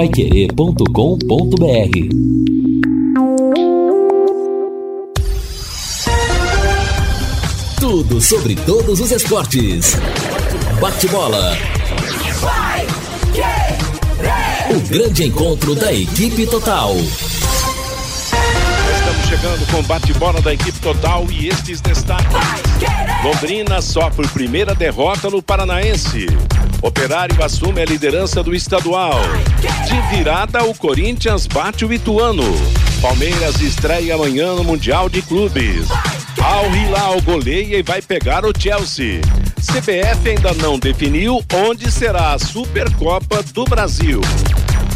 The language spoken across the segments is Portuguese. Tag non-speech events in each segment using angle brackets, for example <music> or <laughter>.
paiquerê.com.br Tudo sobre todos os esportes. Bate-bola. O grande encontro da equipe total chegando com bate-bola da equipe total e estes destaques. Londrina sofre primeira derrota no Paranaense. Operário assume a liderança do estadual. De virada, o Corinthians bate o Ituano. Palmeiras estreia amanhã no Mundial de Clubes. Al Hilal goleia e vai pegar o Chelsea. CBF ainda não definiu onde será a Supercopa do Brasil.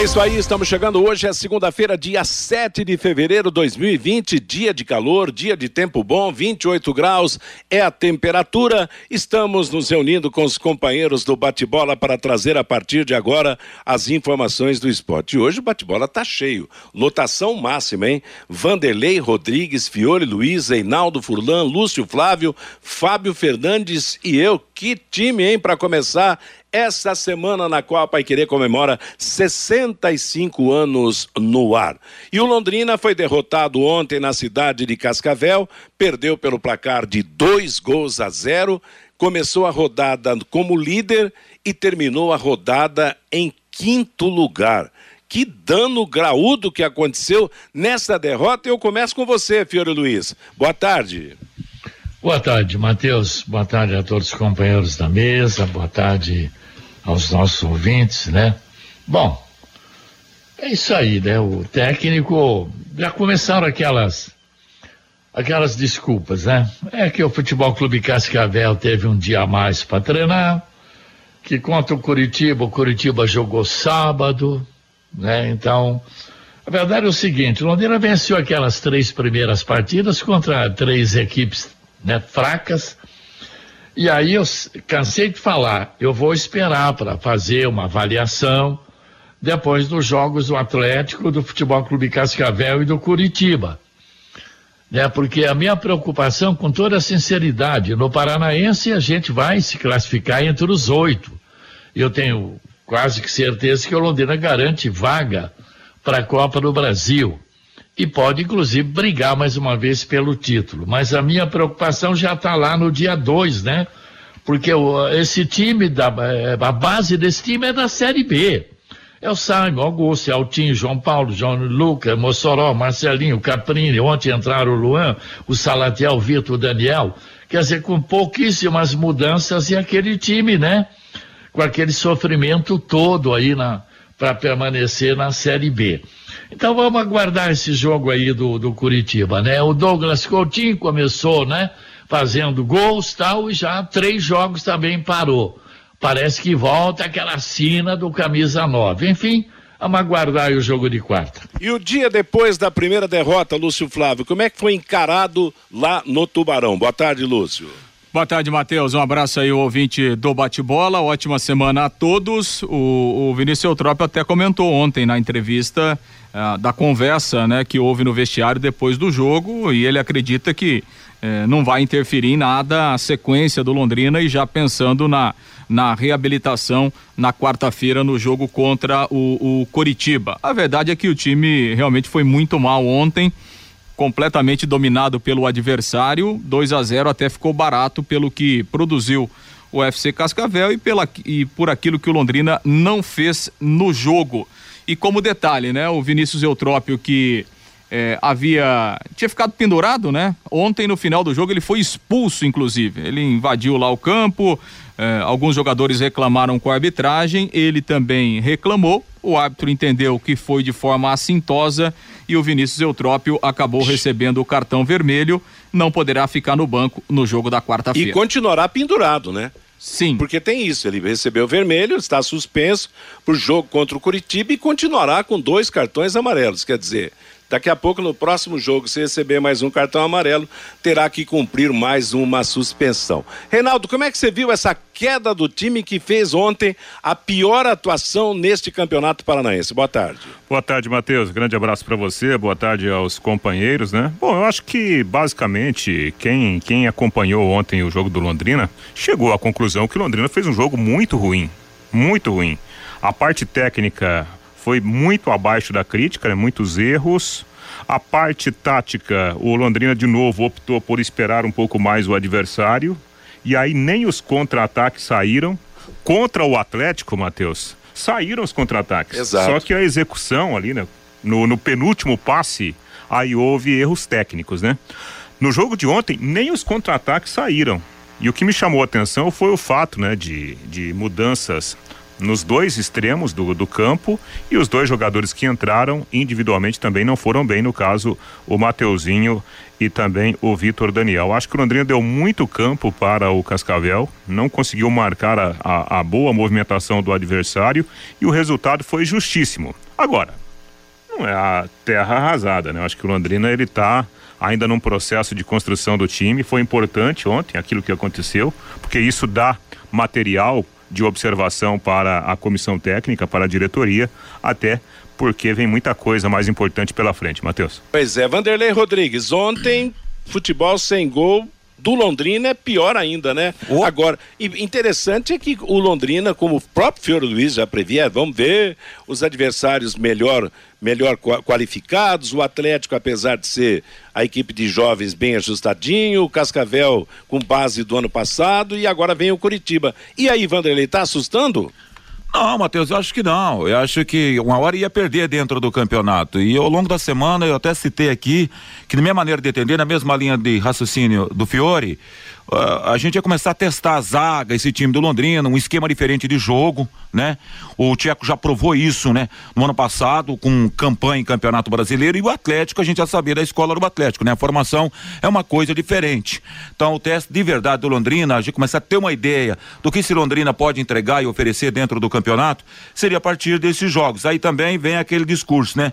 É isso aí, estamos chegando hoje, é segunda-feira, dia 7 de fevereiro de 2020, dia de calor, dia de tempo bom, 28 graus é a temperatura. Estamos nos reunindo com os companheiros do bate-bola para trazer a partir de agora as informações do esporte. E hoje o bate-bola tá cheio, lotação máxima, hein? Vanderlei Rodrigues, Fiore Luiz, Reinaldo Furlan, Lúcio Flávio, Fábio Fernandes e eu. Que time, hein, para começar essa semana na qual a Paiquerê comemora 65 anos no ar. E o Londrina foi derrotado ontem na cidade de Cascavel, perdeu pelo placar de dois gols a zero, começou a rodada como líder e terminou a rodada em quinto lugar. Que dano graúdo que aconteceu nessa derrota. Eu começo com você, Fiore Luiz. Boa tarde. Boa tarde, Matheus. Boa tarde a todos os companheiros da mesa. Boa tarde aos nossos ouvintes, né? Bom, é isso aí, né? O técnico já começaram aquelas aquelas desculpas, né? É que o Futebol Clube Cascavel teve um dia a mais para treinar, que contra o Curitiba, o Curitiba jogou sábado, né? Então, a verdade é o seguinte, Londrina venceu aquelas três primeiras partidas contra três equipes né, fracas, e aí eu cansei de falar, eu vou esperar para fazer uma avaliação depois dos jogos do Atlético, do Futebol Clube Cascavel e do Curitiba. Né? Porque a minha preocupação, com toda a sinceridade, no Paranaense a gente vai se classificar entre os oito. Eu tenho quase que certeza que o Londrina garante vaga para a Copa do Brasil e pode, inclusive, brigar mais uma vez pelo título. Mas a minha preocupação já está lá no dia 2, né? Porque o, esse time, da, é, a base desse time é da Série B. É o Simon, Augusto, Altinho, João Paulo, João Lucas, Mossoró, Marcelinho, Caprini, ontem entraram o Luan, o Salatiel, o Vitor, o Daniel. Quer dizer, com pouquíssimas mudanças e aquele time, né? Com aquele sofrimento todo aí para permanecer na Série B. Então vamos aguardar esse jogo aí do, do Curitiba, né? O Douglas Coutinho começou, né? Fazendo gols tal, e já três jogos também parou. Parece que volta aquela sina do camisa 9. Enfim, vamos aguardar o jogo de quarta. E o dia depois da primeira derrota, Lúcio Flávio, como é que foi encarado lá no Tubarão? Boa tarde, Lúcio. Boa tarde, Matheus. Um abraço aí, o ouvinte do bate-bola. Ótima semana a todos. O, o Vinícius Eutrópio até comentou ontem na entrevista uh, da conversa né, que houve no vestiário depois do jogo e ele acredita que uh, não vai interferir em nada a sequência do Londrina e já pensando na, na reabilitação na quarta-feira no jogo contra o, o Coritiba. A verdade é que o time realmente foi muito mal ontem completamente dominado pelo adversário, 2 a 0 até ficou barato pelo que produziu o FC Cascavel e, pela, e por aquilo que o Londrina não fez no jogo. E como detalhe, né? O Vinícius Eutrópio que é, havia tinha ficado pendurado, né? Ontem no final do jogo ele foi expulso, inclusive. Ele invadiu lá o campo. É, alguns jogadores reclamaram com a arbitragem. Ele também reclamou. O árbitro entendeu que foi de forma assintosa e o Vinícius Eutrópio acabou recebendo o cartão vermelho. Não poderá ficar no banco no jogo da quarta-feira. E continuará pendurado, né? Sim. Porque tem isso, ele recebeu vermelho, está suspenso por jogo contra o Curitiba e continuará com dois cartões amarelos. Quer dizer, Daqui a pouco, no próximo jogo, se receber mais um cartão amarelo, terá que cumprir mais uma suspensão. Reinaldo, como é que você viu essa queda do time que fez ontem a pior atuação neste campeonato paranaense? Boa tarde. Boa tarde, Matheus. Grande abraço para você. Boa tarde aos companheiros, né? Bom, eu acho que basicamente quem, quem acompanhou ontem o jogo do Londrina chegou à conclusão que o Londrina fez um jogo muito ruim. Muito ruim. A parte técnica foi muito abaixo da crítica, né? muitos erros. A parte tática, o Londrina de novo optou por esperar um pouco mais o adversário. E aí nem os contra-ataques saíram. Contra o Atlético, Matheus, saíram os contra-ataques. Só que a execução ali, né? No, no penúltimo passe, aí houve erros técnicos, né? No jogo de ontem, nem os contra-ataques saíram. E o que me chamou a atenção foi o fato, né, de, de mudanças nos dois extremos do, do campo e os dois jogadores que entraram individualmente também não foram bem, no caso o Mateuzinho e também o Vitor Daniel. Acho que o Londrina deu muito campo para o Cascavel, não conseguiu marcar a, a, a boa movimentação do adversário e o resultado foi justíssimo. Agora, não é a terra arrasada, né? Acho que o Londrina ele está ainda num processo de construção do time. Foi importante ontem aquilo que aconteceu, porque isso dá material de observação para a comissão técnica, para a diretoria, até porque vem muita coisa mais importante pela frente, Matheus. Pois é, Vanderlei Rodrigues, ontem futebol sem gol do Londrina é pior ainda, né? Oh. Agora, interessante é que o Londrina, como o próprio Fiore Luiz já previa, vamos ver os adversários melhor, melhor qualificados, o Atlético, apesar de ser a equipe de jovens bem ajustadinho, o Cascavel com base do ano passado e agora vem o Curitiba. E aí, Vanderlei, tá assustando? Não, Matheus, eu acho que não. Eu acho que uma hora ia perder dentro do campeonato. E ao longo da semana eu até citei aqui que, na minha maneira de entender, na mesma linha de raciocínio do Fiore, a gente ia começar a testar a zaga, esse time do Londrina, um esquema diferente de jogo, né? O Tcheco já provou isso, né? No ano passado, com campanha em Campeonato Brasileiro, e o Atlético, a gente já sabia da escola do Atlético, né? A formação é uma coisa diferente. Então, o teste de verdade do Londrina, a gente começar a ter uma ideia do que esse Londrina pode entregar e oferecer dentro do campeonato, seria a partir desses jogos. Aí também vem aquele discurso, né?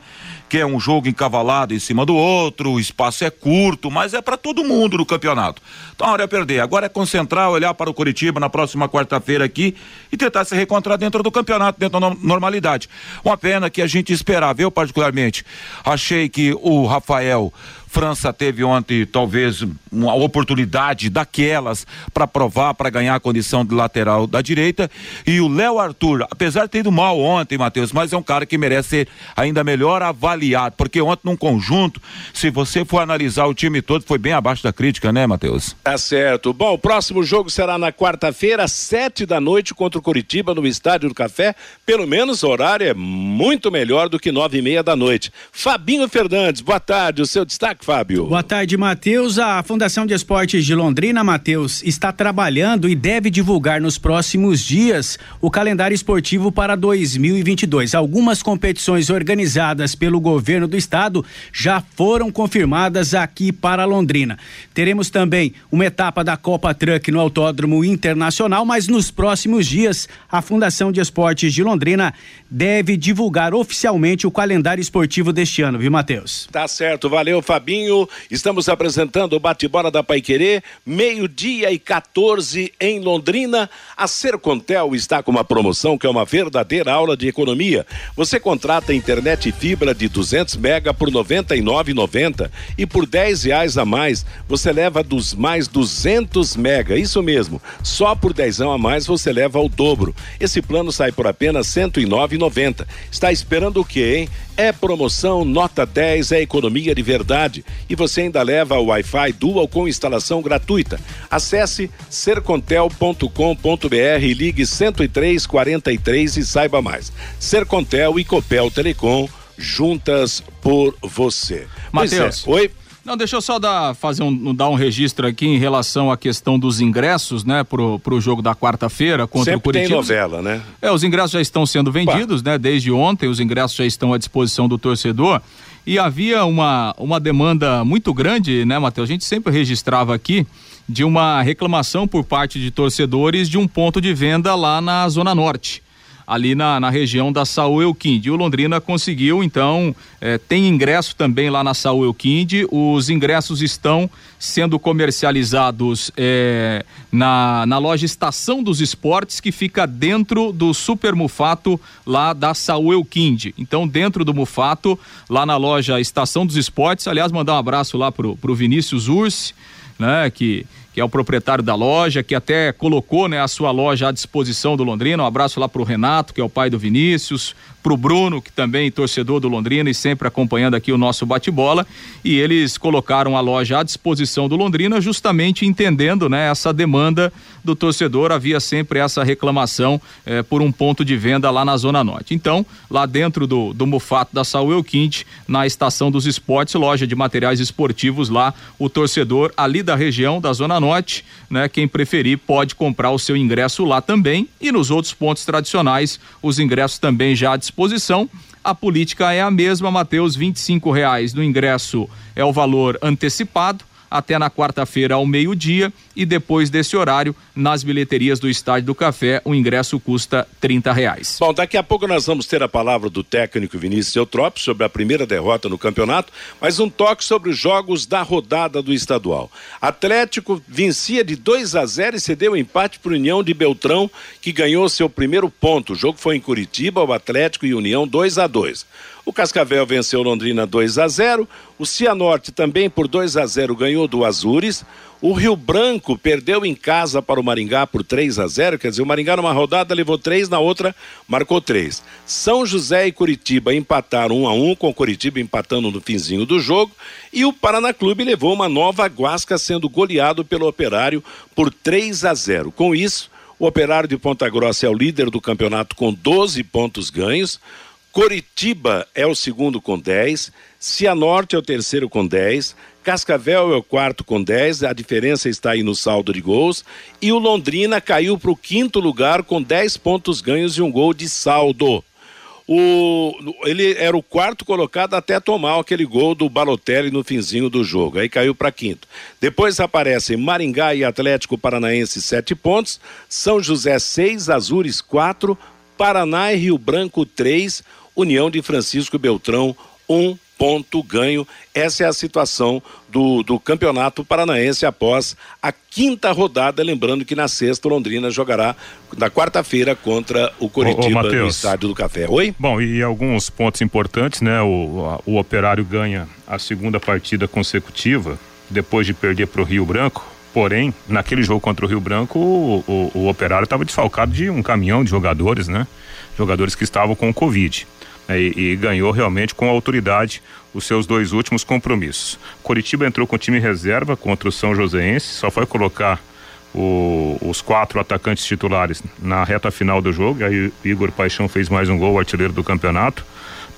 Que é um jogo encavalado em cima do outro, o espaço é curto, mas é para todo mundo no campeonato. Então, a hora é perder. Agora é concentrar, olhar para o Curitiba na próxima quarta-feira aqui e tentar se recontrar dentro do campeonato, dentro da normalidade. Uma pena que a gente esperava, eu particularmente achei que o Rafael França teve ontem talvez uma oportunidade daquelas para provar, para ganhar a condição de lateral da direita. E o Léo Arthur, apesar de ter ido mal ontem, Matheus, mas é um cara que merece ser ainda melhor avaliado, porque ontem num conjunto, se você for analisar o time todo, foi bem abaixo da crítica, né, Matheus? Tá certo. Bom, o próximo jogo será na quarta-feira, sete da noite, contra o Curitiba, no Estádio do Café. Pelo menos o horário é muito melhor do que nove e meia da noite. Fabinho Fernandes, boa tarde. O seu destaque destaque, Fábio. Boa tarde, Matheus. A Fundação de Esportes de Londrina, Matheus, está trabalhando e deve divulgar nos próximos dias o calendário esportivo para 2022. Algumas competições organizadas pelo governo do estado já foram confirmadas aqui para Londrina. Teremos também uma etapa da Copa Truck no Autódromo Internacional, mas nos próximos dias a Fundação de Esportes de Londrina deve divulgar oficialmente o calendário esportivo deste ano, viu, Matheus? Tá certo, valeu, Fábio. Fabinho. Estamos apresentando o bate-bola da Paiquerê, meio-dia e 14 em Londrina. A Sercontel está com uma promoção que é uma verdadeira aula de economia. Você contrata internet e fibra de 200 mega por R$ 99,90 e por 10 reais a mais você leva dos mais 200 mega. Isso mesmo, só por 10 a mais você leva o dobro. Esse plano sai por apenas R$ 109,90. Está esperando o quê, hein? É promoção nota 10, é economia de verdade. E você ainda leva o Wi-Fi Dual com instalação gratuita. Acesse sercontel.com.br, ligue 10343 e saiba mais. Sercontel e Copel Telecom, juntas por você. Matheus. É. Oi. Não, deixa eu só dar, fazer um, dar um registro aqui em relação à questão dos ingressos, né, pro, pro jogo da quarta-feira contra Sempre o Curitiba. tem novela, né? É, os ingressos já estão sendo vendidos, né, desde ontem os ingressos já estão à disposição do torcedor e havia uma, uma demanda muito grande, né, Matheus? A gente sempre registrava aqui de uma reclamação por parte de torcedores de um ponto de venda lá na Zona Norte ali na, na região da Saúl Euquinde. O Londrina conseguiu, então, eh, tem ingresso também lá na Saúl Euquinde. Os ingressos estão sendo comercializados eh, na, na loja Estação dos Esportes, que fica dentro do Super Mufato lá da Saúl Euquinde. Então, dentro do Mufato, lá na loja Estação dos Esportes, aliás, mandar um abraço lá pro, pro Vinícius Ursi, né, que que é o proprietário da loja, que até colocou né, a sua loja à disposição do Londrina. Um abraço lá para o Renato, que é o pai do Vinícius, para o Bruno, que também é torcedor do Londrina e sempre acompanhando aqui o nosso bate-bola. E eles colocaram a loja à disposição do Londrina, justamente entendendo né, essa demanda do torcedor. Havia sempre essa reclamação eh, por um ponto de venda lá na Zona Norte. Então, lá dentro do, do Mufato da Saúl Elquinte, na estação dos esportes, loja de materiais esportivos lá, o torcedor ali da região da Zona Norte, né, quem preferir pode comprar o seu ingresso lá também e nos outros pontos tradicionais, os ingressos também já à disposição. A política é a mesma, Mateus, R$ reais no ingresso é o valor antecipado até na quarta-feira ao meio-dia e depois desse horário, nas bilheterias do Estádio do Café, o ingresso custa trinta reais. Bom, daqui a pouco nós vamos ter a palavra do técnico Vinícius Eutrópio sobre a primeira derrota no campeonato, mas um toque sobre os jogos da rodada do estadual. Atlético vencia de 2 a 0 e cedeu empate para o União de Beltrão, que ganhou seu primeiro ponto. O jogo foi em Curitiba, o Atlético e União 2 a 2. O Cascavel venceu Londrina 2 a 0. O Cianorte também por 2 a 0 ganhou do Azures. O Rio Branco perdeu em casa para o Maringá por 3 a 0, quer dizer, o Maringá numa rodada levou 3, na outra marcou 3. São José e Curitiba empataram 1 a 1 com o Curitiba empatando no finzinho do jogo, e o Paraná Clube levou uma nova guasca sendo goleado pelo Operário por 3 a 0. Com isso, o Operário de Ponta Grossa é o líder do campeonato com 12 pontos ganhos. Coritiba é o segundo com 10, Cianorte é o terceiro com 10, Cascavel é o quarto com 10, a diferença está aí no saldo de gols, e o Londrina caiu para o quinto lugar com 10 pontos ganhos e um gol de saldo. O, ele era o quarto colocado até tomar aquele gol do Balotelli no finzinho do jogo. Aí caiu para quinto. Depois aparecem Maringá e Atlético Paranaense, sete pontos. São José, seis. Azures, quatro. Paraná e Rio Branco, três. União de Francisco Beltrão, um ponto ganho. Essa é a situação do, do Campeonato Paranaense após a quinta rodada. Lembrando que na sexta, Londrina jogará na quarta-feira contra o Coritiba ô, ô, no Estádio do Café. Oi? Bom, e alguns pontos importantes, né? O, o Operário ganha a segunda partida consecutiva depois de perder para o Rio Branco. Porém, naquele jogo contra o Rio Branco, o, o, o Operário estava desfalcado de um caminhão de jogadores, né? Jogadores que estavam com o Covid e, e, ganhou realmente com autoridade os seus dois últimos compromissos. Coritiba entrou com time reserva contra o São Joséense, só foi colocar o, os quatro atacantes titulares na reta final do jogo. Aí Igor Paixão fez mais um gol, artilheiro do campeonato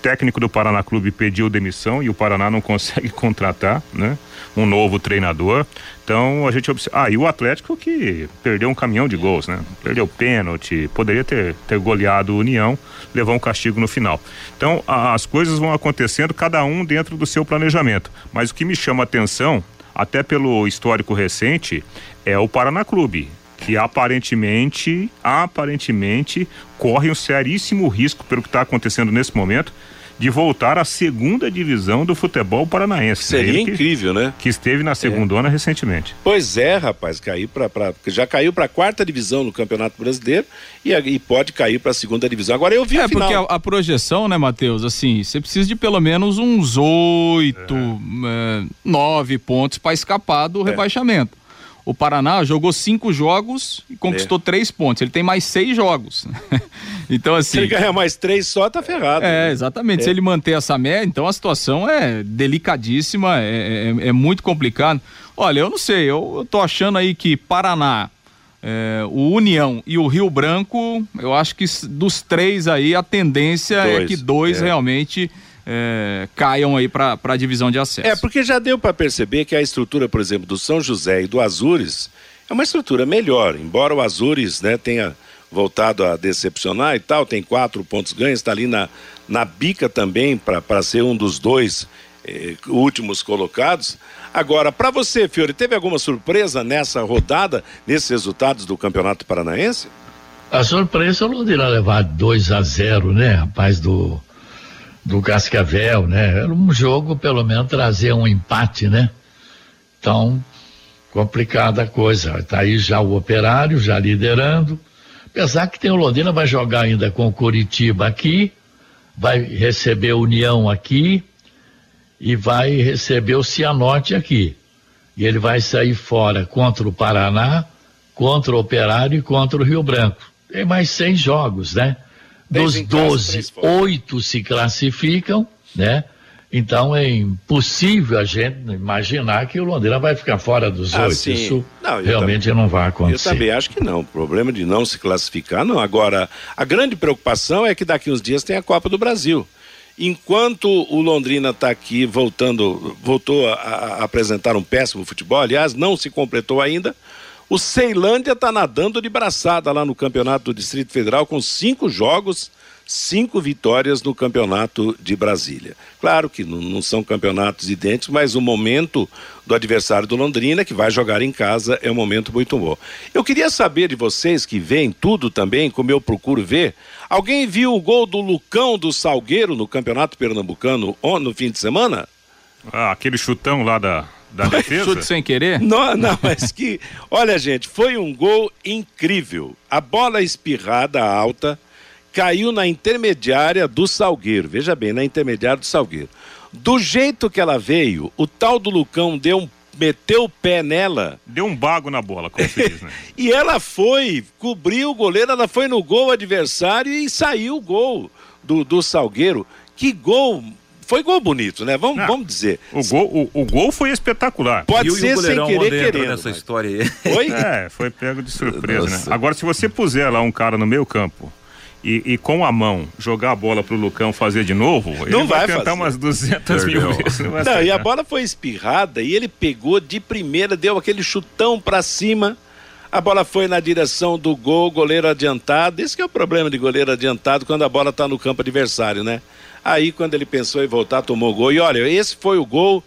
técnico do Paraná Clube pediu demissão e o Paraná não <laughs> consegue contratar, né? Um novo treinador. Então a gente observa. Ah, e o Atlético que perdeu um caminhão de gols, né? Perdeu pênalti, poderia ter, ter goleado o União, levou um castigo no final. Então a, as coisas vão acontecendo, cada um dentro do seu planejamento. Mas o que me chama a atenção, até pelo histórico recente, é o Paraná Clube que aparentemente, aparentemente corre um seríssimo risco pelo que está acontecendo nesse momento de voltar à segunda divisão do futebol paranaense. Seria que, incrível, né? Que esteve na segunda é. recentemente. Pois é, rapaz, cair para já caiu para a quarta divisão no Campeonato Brasileiro e, e pode cair para a segunda divisão. Agora eu vi é, a final. porque a, a, projeção, né, Matheus? Assim, você precisa de pelo menos uns oito, é. É, nove pontos para escapar do é. rebaixamento. O Paraná jogou cinco jogos e conquistou é. três pontos. Ele tem mais seis jogos. <laughs> então, assim. Se ele ganhar mais três só, tá ferrado. É, né? exatamente. É. Se ele manter essa média, então a situação é delicadíssima, é, é, é muito complicado. Olha, eu não sei, eu, eu tô achando aí que Paraná. É, o União e o Rio Branco, eu acho que dos três aí a tendência é dois, é que dois realmente é, caiam aí para a divisão de acesso. É, porque já deu para perceber que a estrutura, por exemplo, do São José e do Azures é uma estrutura melhor, embora o Azures né, tenha voltado a decepcionar e tal, tem quatro pontos ganhos, está ali na, na bica também para ser um dos dois eh, últimos colocados. Agora, para você, Fiore, teve alguma surpresa nessa rodada, nesses resultados do Campeonato Paranaense? A surpresa é o Londrina levar 2 a 0 né, rapaz, do, do Cascavel, né? Era um jogo, pelo menos, trazer um empate, né? Então, complicada a coisa. Tá aí já o operário, já liderando. Apesar que tem o Londrina, vai jogar ainda com o Curitiba aqui, vai receber União aqui e vai receber o Cianorte aqui. E ele vai sair fora contra o Paraná, contra o Operário e contra o Rio Branco. Tem mais seis jogos, né? Dos 12, oito se classificam, né? Então é impossível a gente imaginar que o Londrina vai ficar fora dos ah, oito. Isso não, realmente também, não vai acontecer. Eu também acho que não. O problema de não se classificar, não. Agora, a grande preocupação é que daqui uns dias tem a Copa do Brasil. Enquanto o Londrina está aqui voltando, voltou a, a apresentar um péssimo futebol, aliás, não se completou ainda. O Ceilândia está nadando de braçada lá no campeonato do Distrito Federal com cinco jogos, cinco vitórias no campeonato de Brasília. Claro que não, são campeonatos idênticos, mas o momento do adversário do Londrina, que vai jogar em casa, é um momento muito bom. Eu queria saber de vocês que veem tudo também, como eu procuro ver. Alguém viu o gol do Lucão do Salgueiro no campeonato pernambucano no fim de semana? Ah, aquele chutão lá da, da defesa? Chute sem querer? Não, não, mas que. Olha, gente, foi um gol incrível. A bola espirrada alta caiu na intermediária do Salgueiro. Veja bem, na intermediária do Salgueiro. Do jeito que ela veio, o tal do Lucão deu um meteu o pé nela. Deu um bago na bola, como se diz, né? <laughs> e ela foi, cobriu o goleiro, ela foi no gol adversário e saiu o gol do, do Salgueiro. Que gol foi gol bonito, né? Vamos, vamos dizer. O gol, o, o, gol foi espetacular. Pode e ser sem querer querendo. nessa mas... história aí. <laughs> Foi? É, foi pego de surpresa, né? Nossa. né? Agora, se você puser lá um cara no meio campo e, e, com a mão jogar a bola pro Lucão fazer de novo, ele não vai, vai tentar fazer. umas 200 mil vezes. Não, não e a bola foi espirrada e ele pegou de primeira, deu aquele chutão para cima. A bola foi na direção do gol, goleiro adiantado. Esse é o problema de goleiro adiantado quando a bola está no campo adversário, né? Aí, quando ele pensou em voltar, tomou gol. E olha, esse foi o gol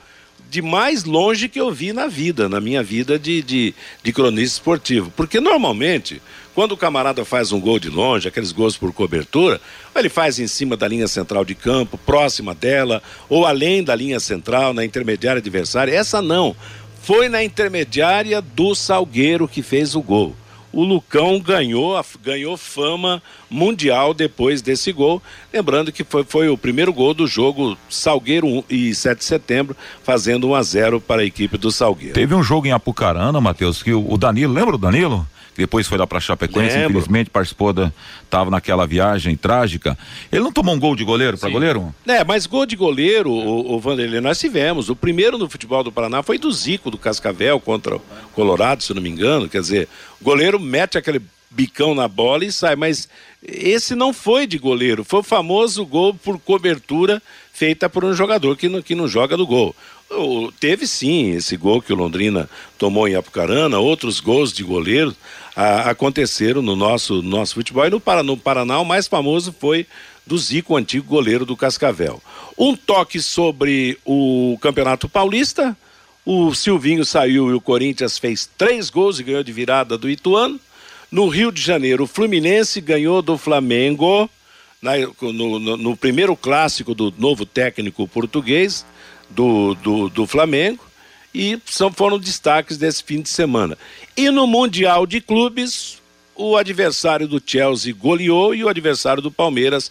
de mais longe que eu vi na vida, na minha vida de, de, de cronista esportivo. Porque normalmente, quando o camarada faz um gol de longe, aqueles gols por cobertura, ele faz em cima da linha central de campo, próxima dela, ou além da linha central, na intermediária adversária. Essa não. Foi na intermediária do Salgueiro que fez o gol o Lucão ganhou, ganhou fama mundial depois desse gol. Lembrando que foi, foi o primeiro gol do jogo Salgueiro 1 e 7 de setembro, fazendo 1 a 0 para a equipe do Salgueiro. Teve um jogo em Apucarana, Matheus, que o Danilo, lembra o Danilo? Depois foi lá para Chapecoense, Lembro. infelizmente participou da tava naquela viagem trágica. Ele não tomou um gol de goleiro para goleiro? É, mas gol de goleiro, o, o Vanderlei, nós tivemos. O primeiro no futebol do Paraná foi do Zico do Cascavel contra o Colorado, se não me engano, quer dizer, o goleiro mete aquele bicão na bola e sai, mas esse não foi de goleiro, foi o famoso gol por cobertura feita por um jogador que não, que não joga do gol. Teve sim esse gol que o Londrina tomou em Apucarana, outros gols de goleiro ah, aconteceram no nosso, nosso futebol. E no Paraná, no Paraná, o mais famoso foi do Zico, o antigo goleiro do Cascavel. Um toque sobre o Campeonato Paulista. O Silvinho saiu e o Corinthians fez três gols e ganhou de virada do Ituano. No Rio de Janeiro, o Fluminense ganhou do Flamengo na, no, no, no primeiro clássico do novo técnico português do, do, do Flamengo e são, foram destaques desse fim de semana. E no Mundial de Clubes, o adversário do Chelsea goleou e o adversário do Palmeiras,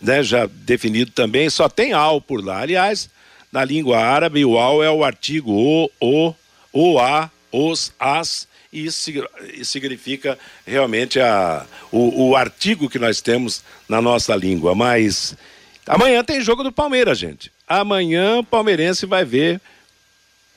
né, já definido também, só tem al por lá. Aliás, na língua árabe, o al é o artigo o, o, o, a, os, as, e isso significa realmente a, o, o artigo que nós temos na nossa língua. Mas amanhã tem jogo do Palmeiras, gente. Amanhã o palmeirense vai ver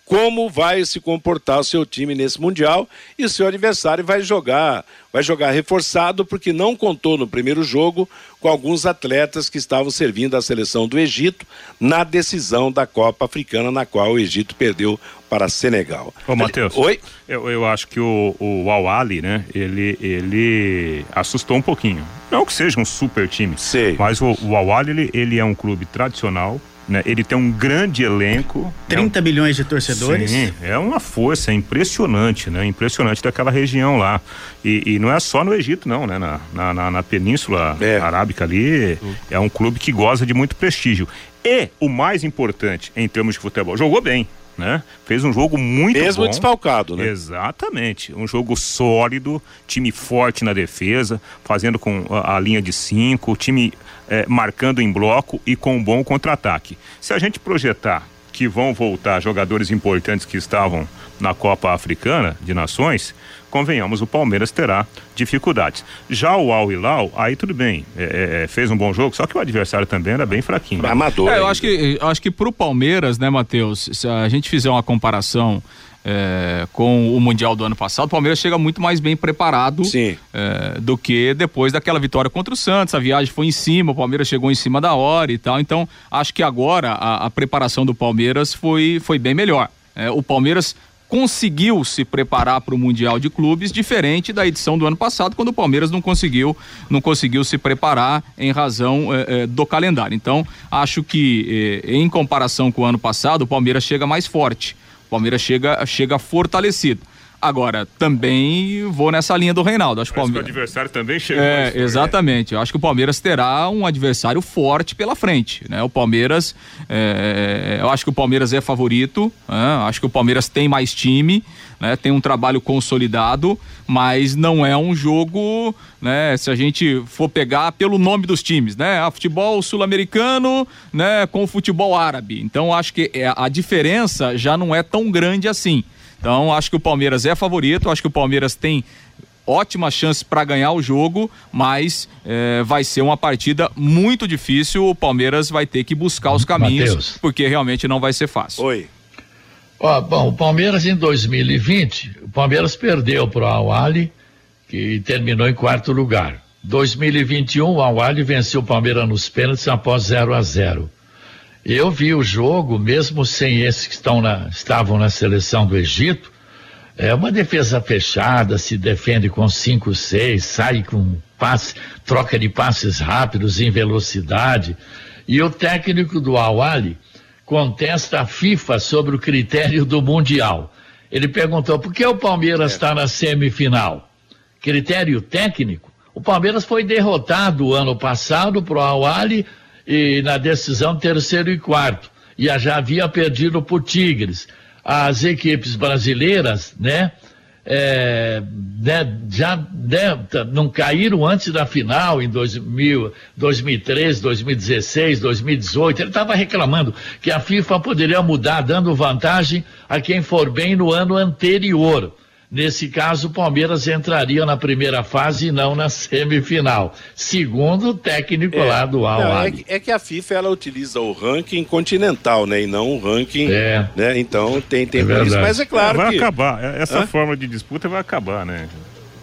como vai se comportar o seu time nesse mundial e o seu adversário vai jogar, vai jogar reforçado porque não contou no primeiro jogo com alguns atletas que estavam servindo a seleção do Egito na decisão da Copa Africana na qual o Egito perdeu para Senegal. Ô Matheus. Oi. Eu, eu acho que o, o Al-Ali, né, ele ele assustou um pouquinho. Não que seja um super time, Sei. mas o, o Al-Ali ele, ele é um clube tradicional Né? Ele tem um grande elenco. 30 né? milhões de torcedores. Sim, é uma força impressionante, né? Impressionante daquela região lá. E, e não é só no Egito, não, né? Na, na, na, na Península é. Arábica ali, é um clube que goza de muito prestígio. E o mais importante em termos de futebol, jogou bem né? Fez um jogo muito Mesmo bom. desfalcado, né? Exatamente. Um jogo sólido, time forte na defesa, fazendo com a, a linha de cinco, time é, marcando em bloco e com um bom contra-ataque. Se a gente projetar que vão voltar jogadores importantes que estavam na Copa Africana de Nações, convenhamos, o Palmeiras terá dificuldades. Já o Al Hilal, aí tudo bem, é, é, fez um bom jogo, só que o adversário também era bem fraquinho. Amador. É, eu acho que eu acho que pro Palmeiras, né, Matheus, se a gente fizer uma comparação é, com o Mundial do ano passado, o Palmeiras chega muito mais bem preparado é, do que depois daquela vitória contra o Santos. A viagem foi em cima, o Palmeiras chegou em cima da hora e tal. Então, acho que agora a, a preparação do Palmeiras foi, foi bem melhor. É, o Palmeiras conseguiu se preparar para o Mundial de Clubes, diferente da edição do ano passado, quando o Palmeiras não conseguiu, não conseguiu se preparar em razão eh, do calendário. Então, acho que eh, em comparação com o ano passado, o Palmeiras chega mais forte. Palmeiras chega, chega fortalecido. Agora, também vou nessa linha do Reinaldo. Acho que o adversário também chega é, mais Exatamente. Eu acho que o Palmeiras terá um adversário forte pela frente. Né? O Palmeiras, é... eu acho que o Palmeiras é favorito, né? acho que o Palmeiras tem mais time, né? tem um trabalho consolidado, mas não é um jogo, né? Se a gente for pegar pelo nome dos times, né? A futebol sul-americano, né? Com o futebol árabe. Então acho que é, a diferença já não é tão grande assim. Então, acho que o Palmeiras é favorito, acho que o Palmeiras tem ótima chance para ganhar o jogo, mas é, vai ser uma partida muito difícil. O Palmeiras vai ter que buscar os caminhos, Mateus. porque realmente não vai ser fácil. Oi. Ó, bom, o Palmeiras em 2020, o Palmeiras perdeu para o Awali, que terminou em quarto lugar. 2021, o Awali venceu o Palmeiras nos pênaltis após 0 a 0 eu vi o jogo, mesmo sem esses que estão na, estavam na seleção do Egito, é uma defesa fechada, se defende com 5, 6, sai com passe, troca de passes rápidos em velocidade. E o técnico do Awali contesta a FIFA sobre o critério do Mundial. Ele perguntou por que o Palmeiras está é. na semifinal? Critério técnico? O Palmeiras foi derrotado ano passado pro Awali e na decisão terceiro e quarto. E já havia perdido para o Tigres. As equipes brasileiras, né? É, né, já né, não caíram antes da final em 2000, 2013, 2016, 2018. Ele estava reclamando que a FIFA poderia mudar, dando vantagem a quem for bem no ano anterior. Nesse caso, o Palmeiras entraria na primeira fase e não na semifinal. Segundo o técnico é, lá do Al não, é, é, que a FIFA ela utiliza o ranking continental, né? E não o ranking. É. Né? Então tem, tem é isso. Mas é claro. vai que... acabar. Essa Hã? forma de disputa vai acabar, né?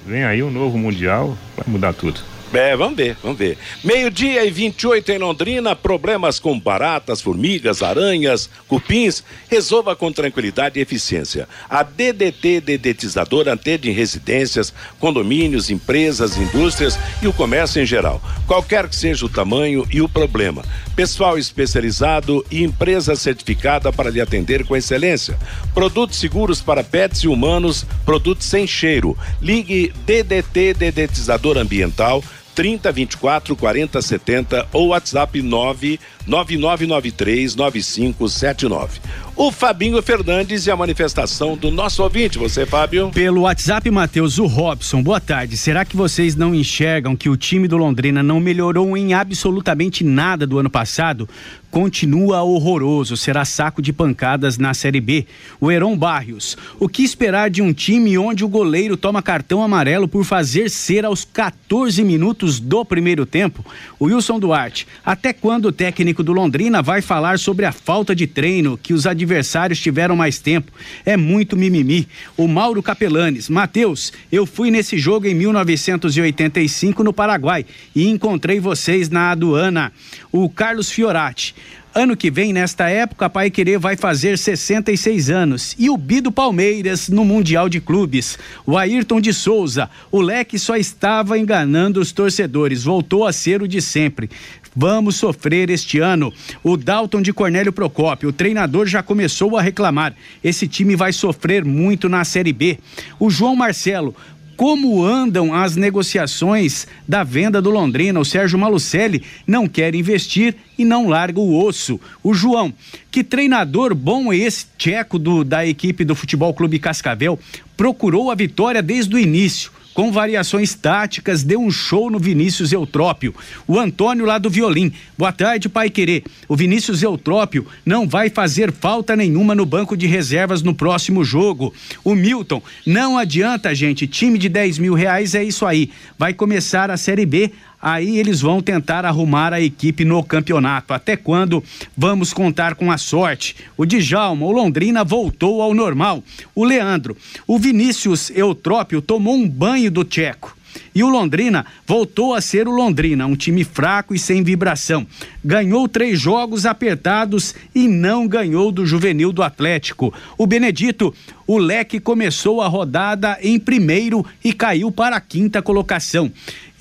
Vem aí um novo Mundial, vai mudar tudo. É, vamos ver, vamos ver. Meio-dia e 28 em Londrina, problemas com baratas, formigas, aranhas, cupins, resolva com tranquilidade e eficiência. A DDT Dedetizadora atende em residências, condomínios, empresas, indústrias e o comércio em geral. Qualquer que seja o tamanho e o problema. Pessoal especializado e empresa certificada para lhe atender com excelência. Produtos seguros para pets e humanos, produtos sem cheiro. Ligue DDT Dedetizador Ambiental 30 24 40 70 ou WhatsApp 9 9993 9579. O Fabinho Fernandes e a manifestação do nosso ouvinte, você, Fábio? Pelo WhatsApp, Matheus, o Robson, boa tarde. Será que vocês não enxergam que o time do Londrina não melhorou em absolutamente nada do ano passado? Continua horroroso, será saco de pancadas na Série B. O Heron Barrios, o que esperar de um time onde o goleiro toma cartão amarelo por fazer ser aos 14 minutos do primeiro tempo? O Wilson Duarte, até quando o técnico do Londrina vai falar sobre a falta de treino que os adversários tiveram mais tempo. É muito mimimi. O Mauro Capelanes, Matheus, eu fui nesse jogo em 1985 no Paraguai e encontrei vocês na aduana. O Carlos Fiorati. Ano que vem, nesta época, Pai Querer vai fazer 66 anos. E o Bi do Palmeiras no Mundial de Clubes. O Ayrton de Souza, o leque só estava enganando os torcedores, voltou a ser o de sempre. Vamos sofrer este ano. O Dalton de Cornélio Procópio, o treinador já começou a reclamar. Esse time vai sofrer muito na Série B. O João Marcelo, como andam as negociações da venda do Londrina. O Sérgio Malucelli não quer investir e não larga o osso. O João, que treinador bom é esse tcheco do, da equipe do Futebol Clube Cascavel? Procurou a vitória desde o início com variações táticas, deu um show no Vinícius Eutrópio. O Antônio lá do Violim. Boa tarde, Pai Querer. O Vinícius Eutrópio não vai fazer falta nenhuma no banco de reservas no próximo jogo. O Milton, não adianta, gente. Time de 10 mil reais é isso aí. Vai começar a Série B aí eles vão tentar arrumar a equipe no campeonato. Até quando vamos contar com a sorte? O Djalma, o Londrina voltou ao normal. O Leandro, o Vinícius Eutrópio tomou um banho do Tcheco. E o Londrina voltou a ser o Londrina, um time fraco e sem vibração. Ganhou três jogos apertados e não ganhou do juvenil do Atlético. O Benedito, o Leque começou a rodada em primeiro e caiu para a quinta colocação.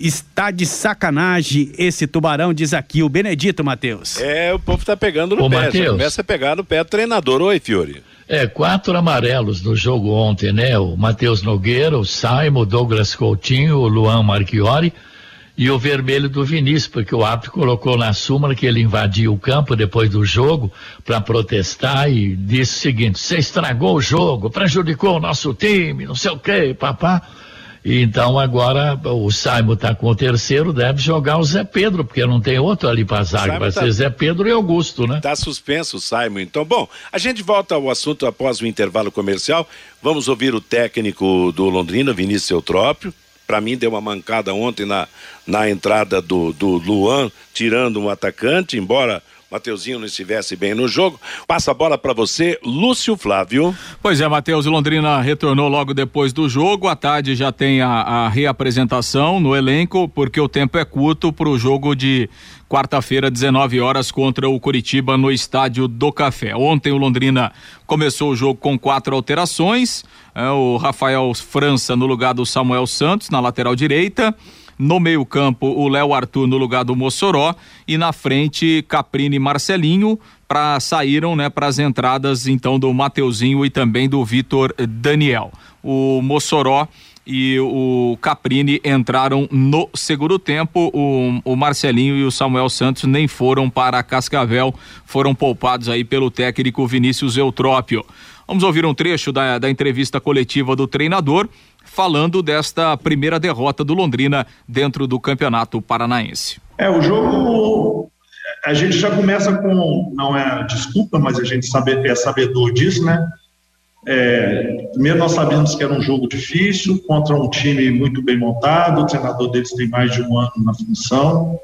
Está de sacanagem esse tubarão, diz aqui o Benedito, Matheus. É, o povo tá pegando no Ô, pé. Mateus. Já começa a pegar no pé do treinador. Oi, Fiore. É, quatro amarelos no jogo ontem, né? O Matheus Nogueira, o Saimo, o Douglas Coutinho, o Luan Marchiori e o vermelho do Vinícius, porque o árbitro colocou na súmula que ele invadiu o campo depois do jogo para protestar e disse o seguinte: você estragou o jogo, prejudicou o nosso time, não sei o quê, papá. Então agora o Saimo está com o terceiro, deve jogar o Zé Pedro, porque não tem outro ali para zaga, Saimo vai tá- ser Zé Pedro e Augusto, né? Tá suspenso o Simon. Então, bom, a gente volta ao assunto após o intervalo comercial. Vamos ouvir o técnico do Londrina, Vinícius Eutrópio. Para mim, deu uma mancada ontem na, na entrada do, do Luan, tirando um atacante, embora Mateuzinho não estivesse bem no jogo. Passa a bola para você, Lúcio Flávio. Pois é, Matheus, Londrina retornou logo depois do jogo. À tarde já tem a, a reapresentação no elenco, porque o tempo é curto para o jogo de quarta-feira, 19 horas, contra o Curitiba no Estádio do Café. Ontem o Londrina começou o jogo com quatro alterações. É, o Rafael França no lugar do Samuel Santos, na lateral direita. No meio-campo, o Léo Arthur no lugar do Mossoró e na frente Caprini e Marcelinho para saíram, né, para as entradas então do Mateuzinho e também do Vitor Daniel. O Mossoró e o Caprini entraram no segundo tempo. O, o Marcelinho e o Samuel Santos nem foram para Cascavel, foram poupados aí pelo técnico Vinícius Eutrópio. Vamos ouvir um trecho da, da entrevista coletiva do treinador falando desta primeira derrota do Londrina dentro do Campeonato Paranaense. É, o jogo a gente já começa com, não é desculpa, mas a gente sabe, é sabedor disso, né? É, primeiro nós sabemos que era um jogo difícil contra um time muito bem montado, o treinador deles tem mais de um ano na função.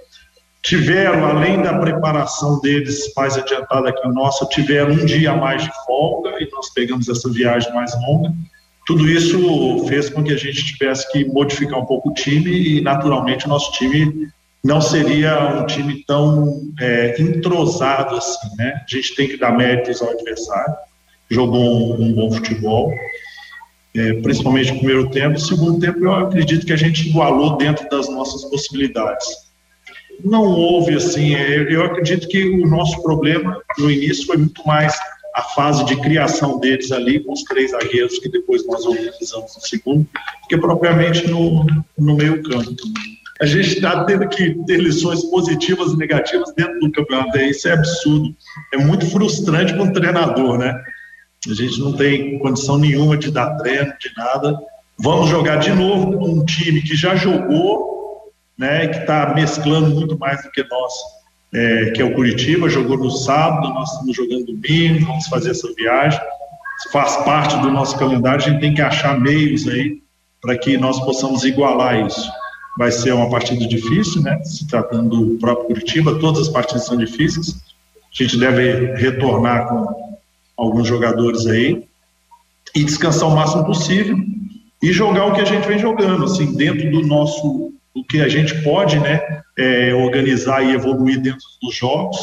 Tiveram, além da preparação deles mais adiantada que a nossa, tiveram um dia a mais de folga e nós pegamos essa viagem mais longa. Tudo isso fez com que a gente tivesse que modificar um pouco o time e, naturalmente, o nosso time não seria um time tão é, entrosado assim, né? A gente tem que dar méritos ao adversário, jogou um, um bom futebol, é, principalmente no primeiro tempo. Segundo tempo, eu acredito que a gente igualou dentro das nossas possibilidades. Não houve assim, é, eu acredito que o nosso problema no início foi muito mais a fase de criação deles ali com os três zagueiros que depois nós organizamos no segundo, que propriamente no, no meio campo. A gente está tendo que ter lições positivas e negativas dentro do campeonato. Isso é absurdo. É muito frustrante para um treinador, né? A gente não tem condição nenhuma de dar treino, de nada. Vamos jogar de novo com um time que já jogou, né? Que está mesclando muito mais do que nós é, que é o Curitiba, jogou no sábado, nós estamos jogando domingo, vamos fazer essa viagem. Faz parte do nosso calendário, a gente tem que achar meios aí para que nós possamos igualar isso. Vai ser uma partida difícil, né? Se tratando do próprio Curitiba, todas as partidas são difíceis. A gente deve retornar com alguns jogadores aí e descansar o máximo possível e jogar o que a gente vem jogando, assim, dentro do nosso o que a gente pode né, é, organizar e evoluir dentro dos jogos.